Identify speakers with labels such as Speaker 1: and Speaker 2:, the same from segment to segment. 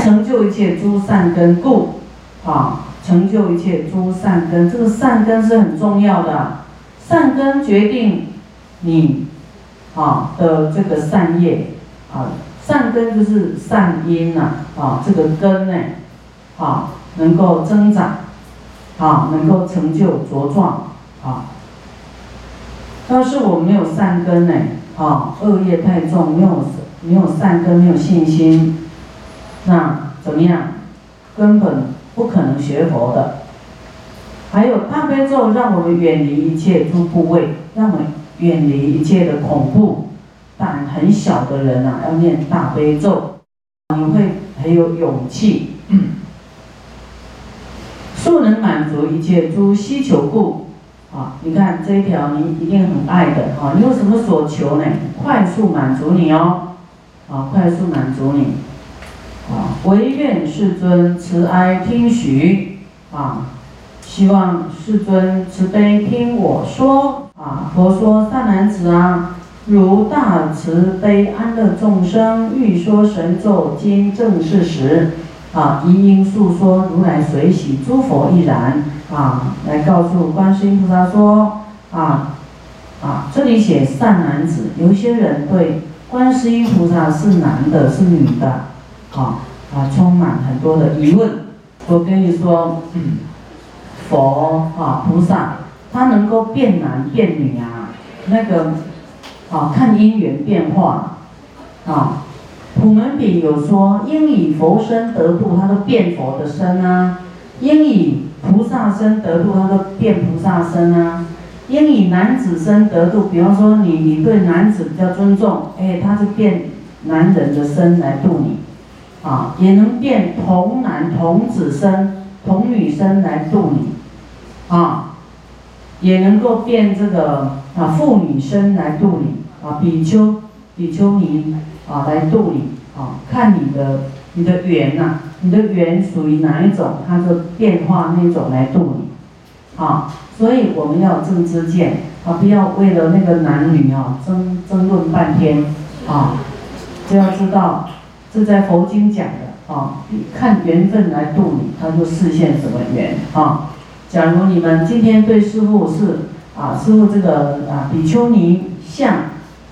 Speaker 1: 成就一切诸善根故，啊，成就一切诸善根，这个善根是很重要的，善根决定你，啊的这个善业，啊，善根就是善因呐，啊，这个根呢，啊，能够增长，啊，能够成就茁壮，啊，要是我没有善根呢，啊，恶业太重，没有没有善根，没有信心。那怎么样？根本不可能学佛的。还有大悲咒，让我们远离一切诸部位，让我们远离一切的恐怖。胆很小的人啊，要念大悲咒，你会很有勇气。速能满足一切诸需求故，啊，你看这一条你一定很爱的啊。你有什么所求呢？快速满足你哦，啊，快速满足你。啊，唯愿世尊慈哀听许啊！希望世尊慈悲听我说啊！佛说善男子啊，如大慈悲安乐众生，欲说神咒经正是时啊，一应诉说如来随喜诸佛亦然啊！来告诉观世音菩萨说啊啊，这里写善男子，有些人对观世音菩萨是男的，是女的。啊啊，充满很多的疑问。我跟你说，嗯佛啊，菩萨，他能够变男变女啊，那个啊，看因缘变化啊。普门品有说，应以佛身得度，他都变佛的身啊；应以菩萨身得度，他都变菩萨身啊；应以男子身得度，比方说你你对男子比较尊重，哎，他就变男人的身来度你。啊，也能变童男童子身、童女身来度你，啊，也能够变这个啊妇女身来度你，啊比丘、比丘尼啊来度你，啊看你的你的缘呐，你的缘属于哪一种，它就变化那种来度你，啊，所以我们要正知见，啊不要为了那个男女啊争争论半天，啊，就要知道。这在佛经讲的啊，看缘分来度你，他就视现什么缘啊。假如你们今天对师傅是啊，师傅这个啊比丘尼像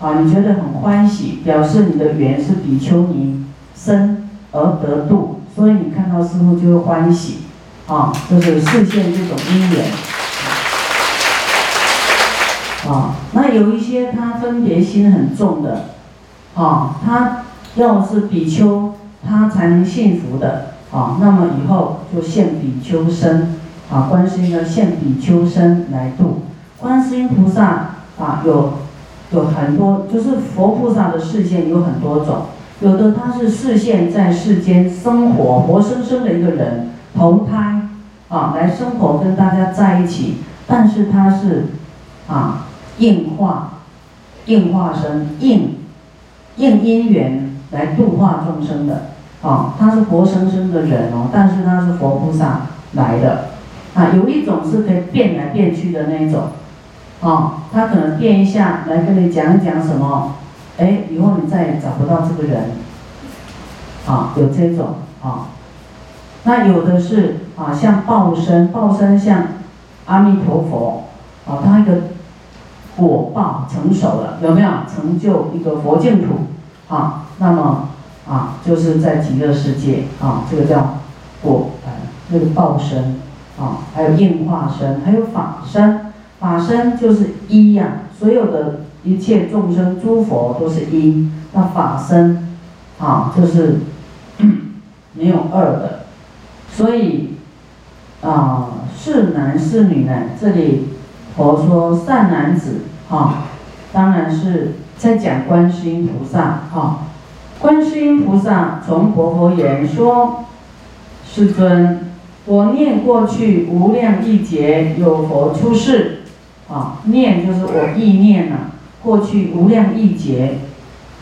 Speaker 1: 啊，你觉得很欢喜，表示你的缘是比丘尼生而得度，所以你看到师傅就会欢喜啊，就是视现这种因缘啊。那有一些他分别心很重的啊，他。要是比丘，他才能幸福的啊。那么以后就现比丘身啊，观世音要现比丘身来度。观世音菩萨啊，有有很多，就是佛菩萨的视线有很多种。有的他是视线在世间生活，活生生的一个人投胎啊，来生活跟大家在一起。但是他是啊，应化应化身应应因缘。来度化众生的，啊，他是活生生的人哦，但是他是佛菩萨来的，啊，有一种是可以变来变去的那一种，啊，他可能变一下来跟你讲一讲什么，哎，以后你再也找不到这个人，啊，有这种，啊，那有的是啊，像报身，报身像阿弥陀佛，啊，他一个果报成熟了，有没有？成就一个佛净土？啊，那么啊，就是在极乐世界啊，这个叫果呃，那个报身啊，还有应化身，还有法身。法身就是一呀，所有的一切众生诸佛都是一，那法身啊，就是 没有二的。所以啊，是男是女呢？这里佛说善男子啊，当然是。在讲观世音菩萨啊，观世音菩萨从佛佛言说：“世尊，我念过去无量亿劫有佛出世，啊，念就是我意念呐。过去无量亿劫，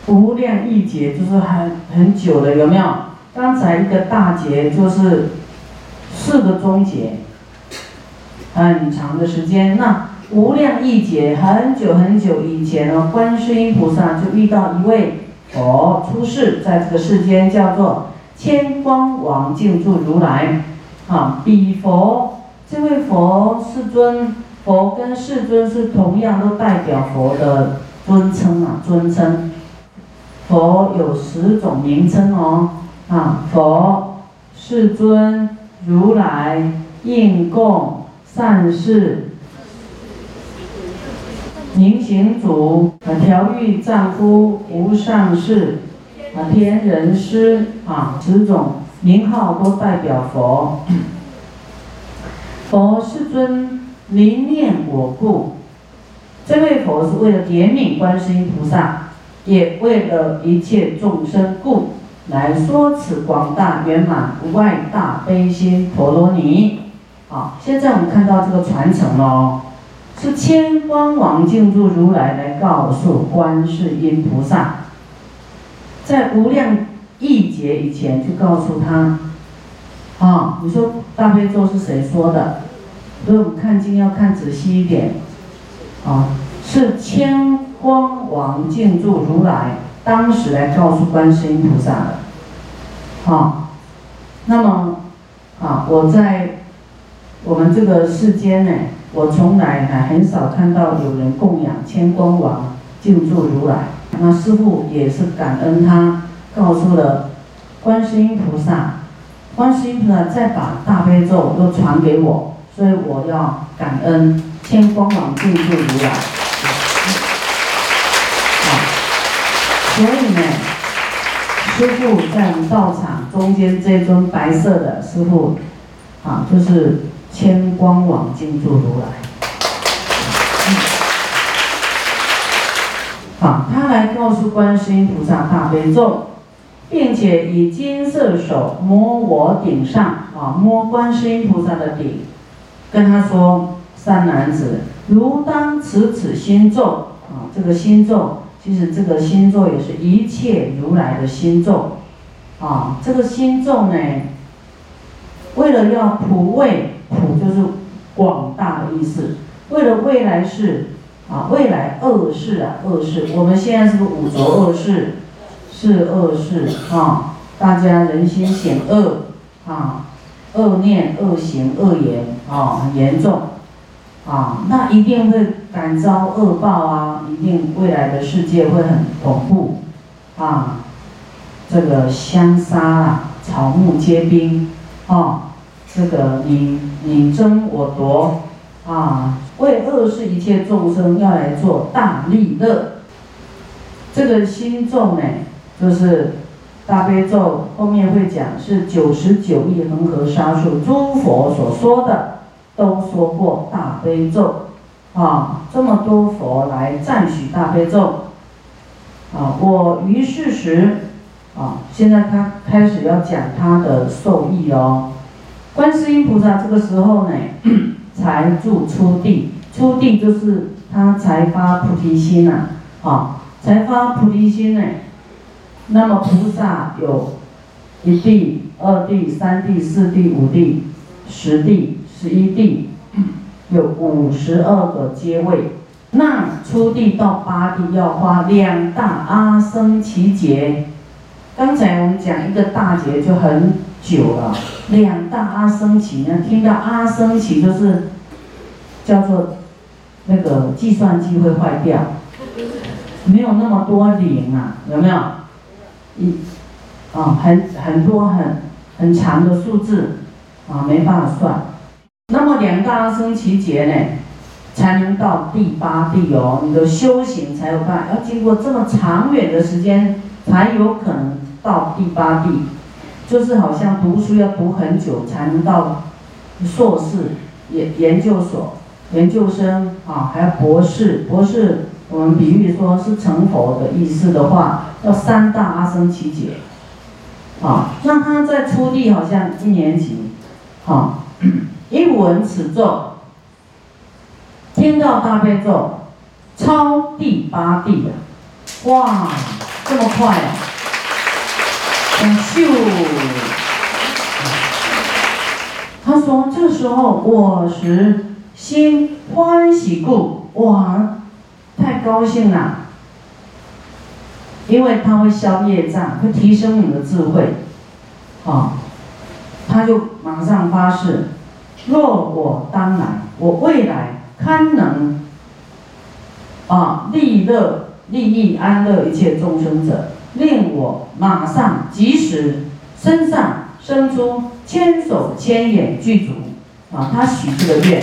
Speaker 1: 无量亿劫就是很很久的，有没有？刚才一个大劫就是四个中劫，很长的时间。那。”无量亿劫，很久很久以前呢，观世音菩萨就遇到一位佛出世，在这个世间叫做千光王静住如来，啊，彼佛这位佛世尊，佛跟世尊是同样都代表佛的尊称啊，尊称。佛有十种名称哦，啊，佛、世尊、如来、应供、善事、明行主、啊，调御丈夫、无上士、啊，天人师，啊，十种名号都代表佛。佛世尊临念我故，这位佛是为了怜悯观世音菩萨。也为了一切众生故，来说此广大圆满无碍大悲心陀罗尼。好，现在我们看到这个传承喽，是千光王静住如来来告诉观世音菩萨，在无量亿劫以前就告诉他，啊，你说大悲咒是谁说的？所以我们看经要看仔细一点，啊，是千。光王静住如来当时来告诉观世音菩萨的，好，那么啊，我在我们这个世间呢，我从来还很少看到有人供养千光王静住如来。那师父也是感恩他告诉了观世音菩萨，观世音菩萨再把大悲咒又传给我，所以我要感恩千光王静住如来。所以呢，师傅在我们道场中间这尊白色的师傅，啊，就是千光网金住如来。好，他来告诉观世音菩萨大悲咒，并且以金色手摸我顶上，啊，摸观世音菩萨的顶，跟他说：“三男子，如当持此心咒，啊，这个心咒。”其实这个心咒也是一切如来的心咒，啊，这个心咒呢，为了要普为普就是广大的意思，为了未来世啊，未来恶世啊，恶世，我们现在是个五浊恶世，是恶世啊，大家人心险恶啊，恶念、恶行、恶言啊，很严重。啊，那一定会感遭恶报啊！一定未来的世界会很恐怖，啊，这个相杀啊，草木皆兵，啊，这个你你争我夺，啊，为恶世一切众生要来做大利乐。这个心咒呢，就是大悲咒后面会讲是九十九亿恒河沙数诸佛所说的。都说过大悲咒，啊，这么多佛来赞许大悲咒，啊，我于是时，啊，现在他开始要讲他的受益哦。观世音菩萨这个时候呢，才住初地，初地就是他才发菩提心呐，啊，才发菩提心呢。那么菩萨有一地、二地、三地、四地、五地、十地。十一地 有五十二个阶位，那初地到八地要花两大阿僧祇劫。刚才我们讲一个大劫就很久了，两大阿僧祇呢？听到阿僧祇就是叫做那个计算机会坏掉，没有那么多零啊，有没有？一啊，很很多很很长的数字啊，没办法算。那么两大阿僧祇劫呢，才能到第八地哦。你的修行才有办法，要经过这么长远的时间，才有可能到第八地。就是好像读书要读很久，才能到硕士、研研究所、研究生啊，还有博士。博士我们比喻说是成佛的意思的话，要三大阿僧祇劫。啊，那他在初地好像一年级，好。一闻此咒，听到大悲咒，超第八地啊！哇，这么快啊！秀！他说：“这时候我时心欢喜故，哇，太高兴了，因为它会消业障，会提升你的智慧。啊，他就马上发誓：若我当来，我未来堪能啊利乐利益安乐一切众生者，令我马上即时身上生出千手千眼具足啊！他许这个愿，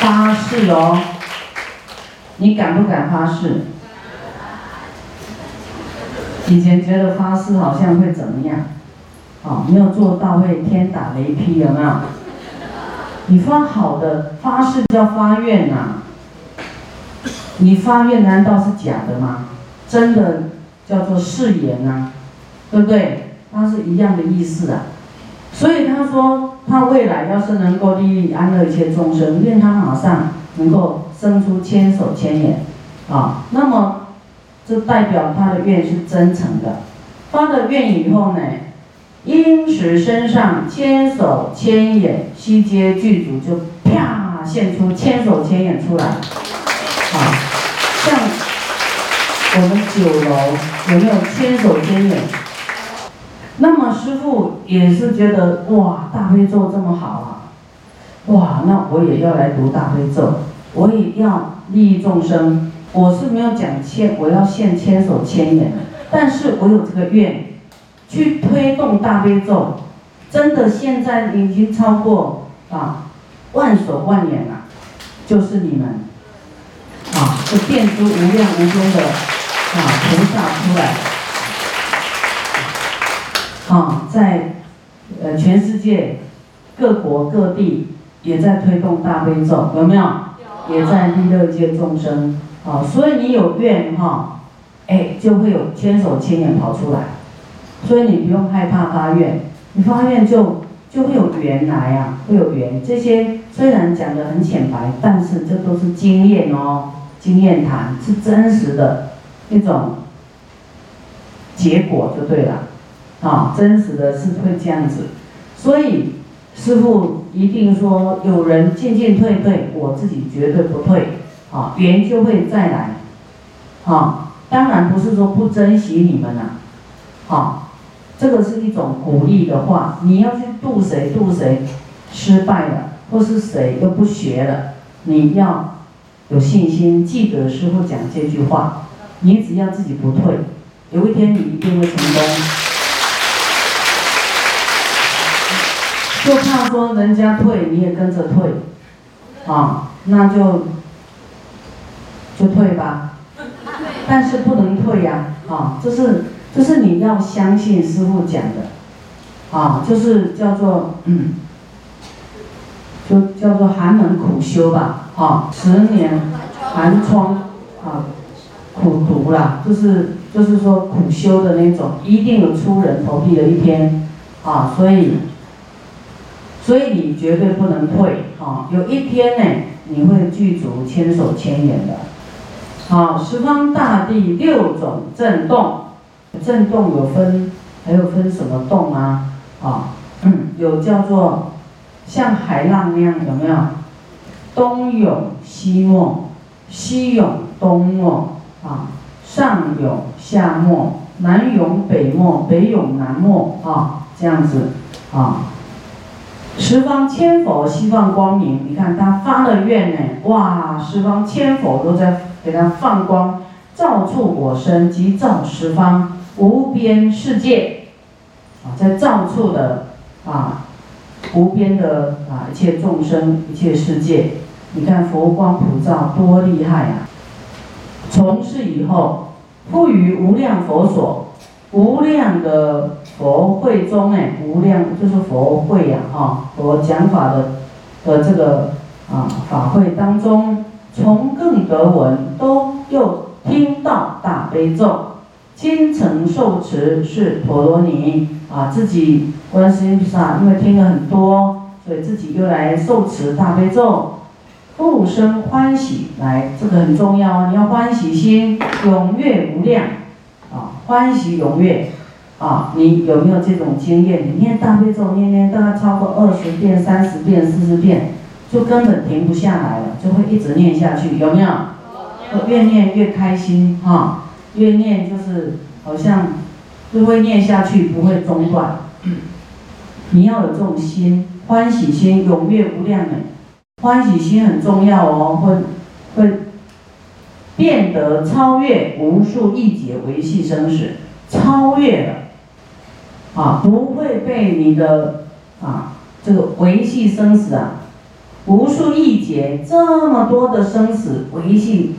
Speaker 1: 发誓哦。你敢不敢发誓？以前觉得发誓好像会怎么样？啊，没有做到会天打雷劈，有没有？你发好的发誓叫发愿呐，你发愿难道是假的吗？真的叫做誓言呐，对不对？它是一样的意思啊。所以他说，他未来要是能够利益安乐一切众生，愿他马上能够。生出千手千眼，啊，那么这代表他的愿是真诚的。发了愿以后呢，因时身上千手千眼悉皆具足，就啪现出千手千眼出来。啊，像我们九楼有没有千手千眼？那么师傅也是觉得哇，大悲咒这么好啊，哇，那我也要来读大悲咒。我也要利益众生，我是没有讲千，我要现千手千眼，但是我有这个愿，去推动大悲咒，真的现在已经超过啊万手万眼了，就是你们，啊，就变出无量无边的啊菩萨出来，啊，在呃全世界各国各地也在推动大悲咒，有没有？也在利乐界众生，啊，所以你有愿哈，哎，就会有千手千眼跑出来，所以你不用害怕发愿，你发愿就就会有缘来啊，会有缘。这些虽然讲的很浅白，但是这都是经验哦，经验谈是真实的一种结果就对了，啊，真实的是会这样子，所以。师傅一定说，有人进进退退，我自己绝对不退，啊，缘就会再来，啊，当然不是说不珍惜你们呐，啊，这个是一种鼓励的话，你要去渡谁渡谁，失败了，或是谁又不学了，你要有信心，记得师傅讲这句话，你只要自己不退，有一天你一定会成功。就怕说人家退你也跟着退，啊，那就就退吧，但是不能退呀，啊，这是这是你要相信师傅讲的，啊，就是叫做嗯，就叫做寒门苦修吧，啊，十年寒窗啊，苦读啦，就是就是说苦修的那种，一定有出人头地的一天，啊，所以。所以你绝对不能退啊！有一天呢，你会具足千手千眼的。好，十方大地六种震动，震动有分，还有分什么动啊？啊，有叫做像海浪那样，有没有？东涌西没，西涌东没，啊，上涌下没，南涌北没，北涌南没，啊，这样子，啊。十方千佛希望光明，你看他发了愿呢，哇！十方千佛都在给他放光，照处我身及照十方无边世界，啊，在照处的啊无边的啊一切众生一切世界，你看佛光普照多厉害啊！从事以后，赋予无量佛所。无量的佛会中哎，无量就是佛会呀，哈，佛讲法的的这个啊法会当中，从更得闻，都又听到大悲咒，精诚受持是陀罗尼啊，自己观世音菩萨，因为听了很多，所以自己又来受持大悲咒，复生欢喜来，这个很重要哦，你要欢喜心踊跃无量。啊，欢喜踊跃，啊，你有没有这种经验？你念大悲咒，念念大概超过二十遍、三十遍、四十遍，就根本停不下来了，就会一直念下去，有没有？越念越开心，哈，越念就是好像就会念下去，不会中断。你要有这种心，欢喜心，踊跃无量美。欢喜心很重要哦，会会变得超越无数亿劫维系生死，超越了啊，不会被你的啊这个维系生死啊，无数亿劫这么多的生死维系，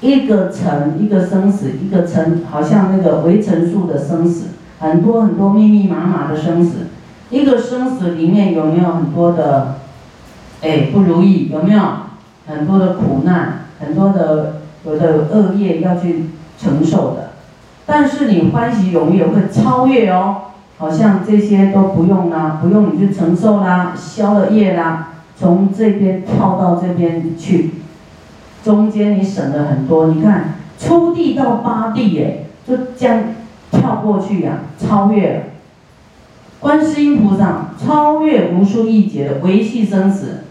Speaker 1: 一个尘一个生死，一个尘好像那个围城数的生死，很多很多密密麻麻的生死，一个生死里面有没有很多的？哎，不如意有没有很多的苦难，很多的有的恶业要去承受的，但是你欢喜踊跃会超越哦，好像这些都不用啦，不用你去承受啦，消了业啦，从这边跳到这边去，中间你省了很多，你看初地到八地耶，就这样跳过去呀，超越了，观世音菩萨超越无数亿劫的维系生死。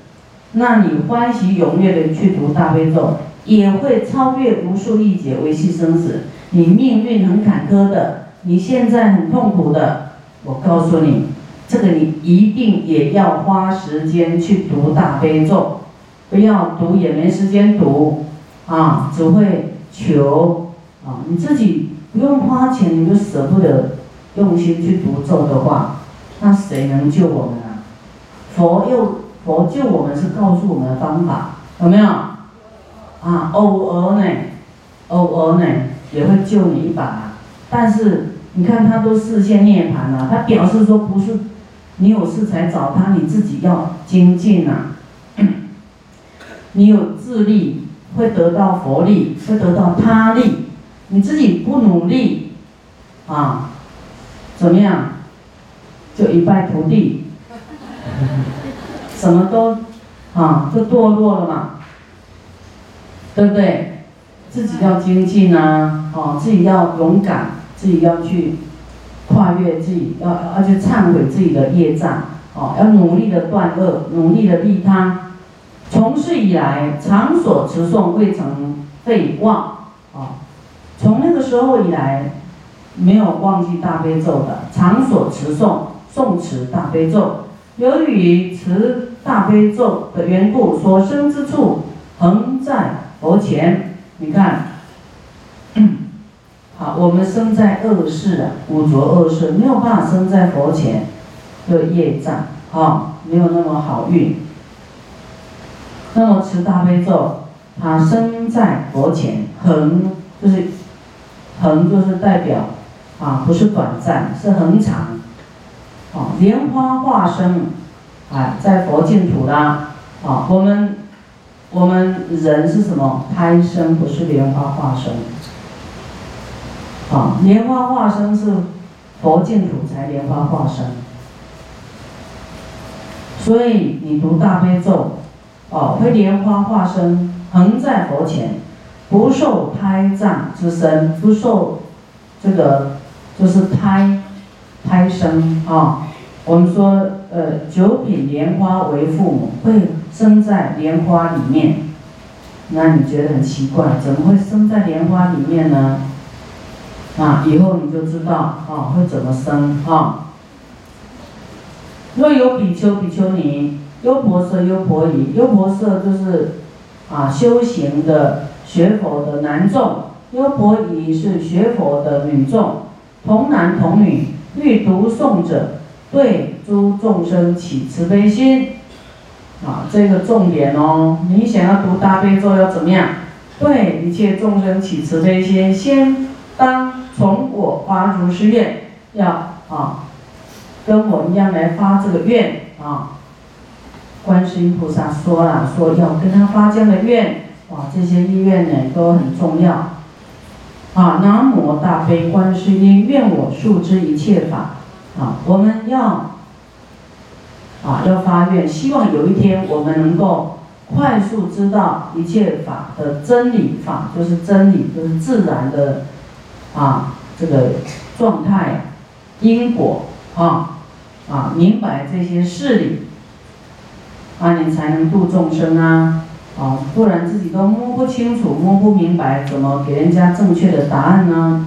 Speaker 1: 那你欢喜踊跃的去读大悲咒，也会超越无数亿劫维系生死。你命运很坎坷的，你现在很痛苦的，我告诉你，这个你一定也要花时间去读大悲咒，不要读也没时间读，啊，只会求啊，你自己不用花钱，你就舍不得用心去读咒的话，那谁能救我们啊？佛又。佛救我们是告诉我们的方法，有没有？啊，偶尔呢，偶尔呢也会救你一把，但是你看他都视线涅槃了，他表示说不是你有事才找他，你自己要精进呐。你有智力会得到佛力，会得到他力，你自己不努力，啊，怎么样？就一败涂地。什么都，啊，就堕落了嘛，对不对？自己要精进啊，哦，自己要勇敢，自己要去跨越自己，要要去忏悔自己的业障，哦，要努力的断恶，努力的利他。从事以来，常所持诵未曾废忘，啊，从那个时候以来，没有忘记大悲咒的，常所持诵诵持大悲咒。由于持大悲咒的缘故，所生之处恒在佛前。你看，好，我们生在恶世啊，五浊恶世，没有办法生在佛前，有业障，啊，没有那么好运。那么持大悲咒，它生在佛前，恒就是恒，就是代表啊，不是短暂，是恒长。啊，莲花化身，啊，在佛净土啦。啊，我们我们人是什么？胎生不是莲花化身。啊，莲花化身是佛净土才莲花化身。所以你读大悲咒，哦，会莲花化身，恒在佛前，不受胎藏之身，不受这个就是胎。胎生啊，我们说，呃，九品莲花为父母，会生在莲花里面。那你觉得很奇怪，怎么会生在莲花里面呢？啊，以后你就知道啊，会怎么生啊。若有比丘、比丘尼、优婆塞、优婆夷，优婆塞就是啊修行的学佛的男众，优婆夷是学佛的女众，童男童女。欲读诵者，对诸众生起慈悲心，啊，这个重点哦。你想要读大悲咒要怎么样？对一切众生起慈悲心，先当从我发如是愿，要啊，跟我一样来发这个愿啊。观世音菩萨说了，说要跟他发这样的愿，哇，这些意愿呢都很重要。啊！南无大悲观世音，愿我速知一切法。啊，我们要啊要发愿，希望有一天我们能够快速知道一切法的真理。法就是真理，就是自然的啊这个状态、因果啊啊，明白这些事理，啊，你才能度众生啊。啊，不然自己都摸不清楚、摸不明白，怎么给人家正确的答案呢？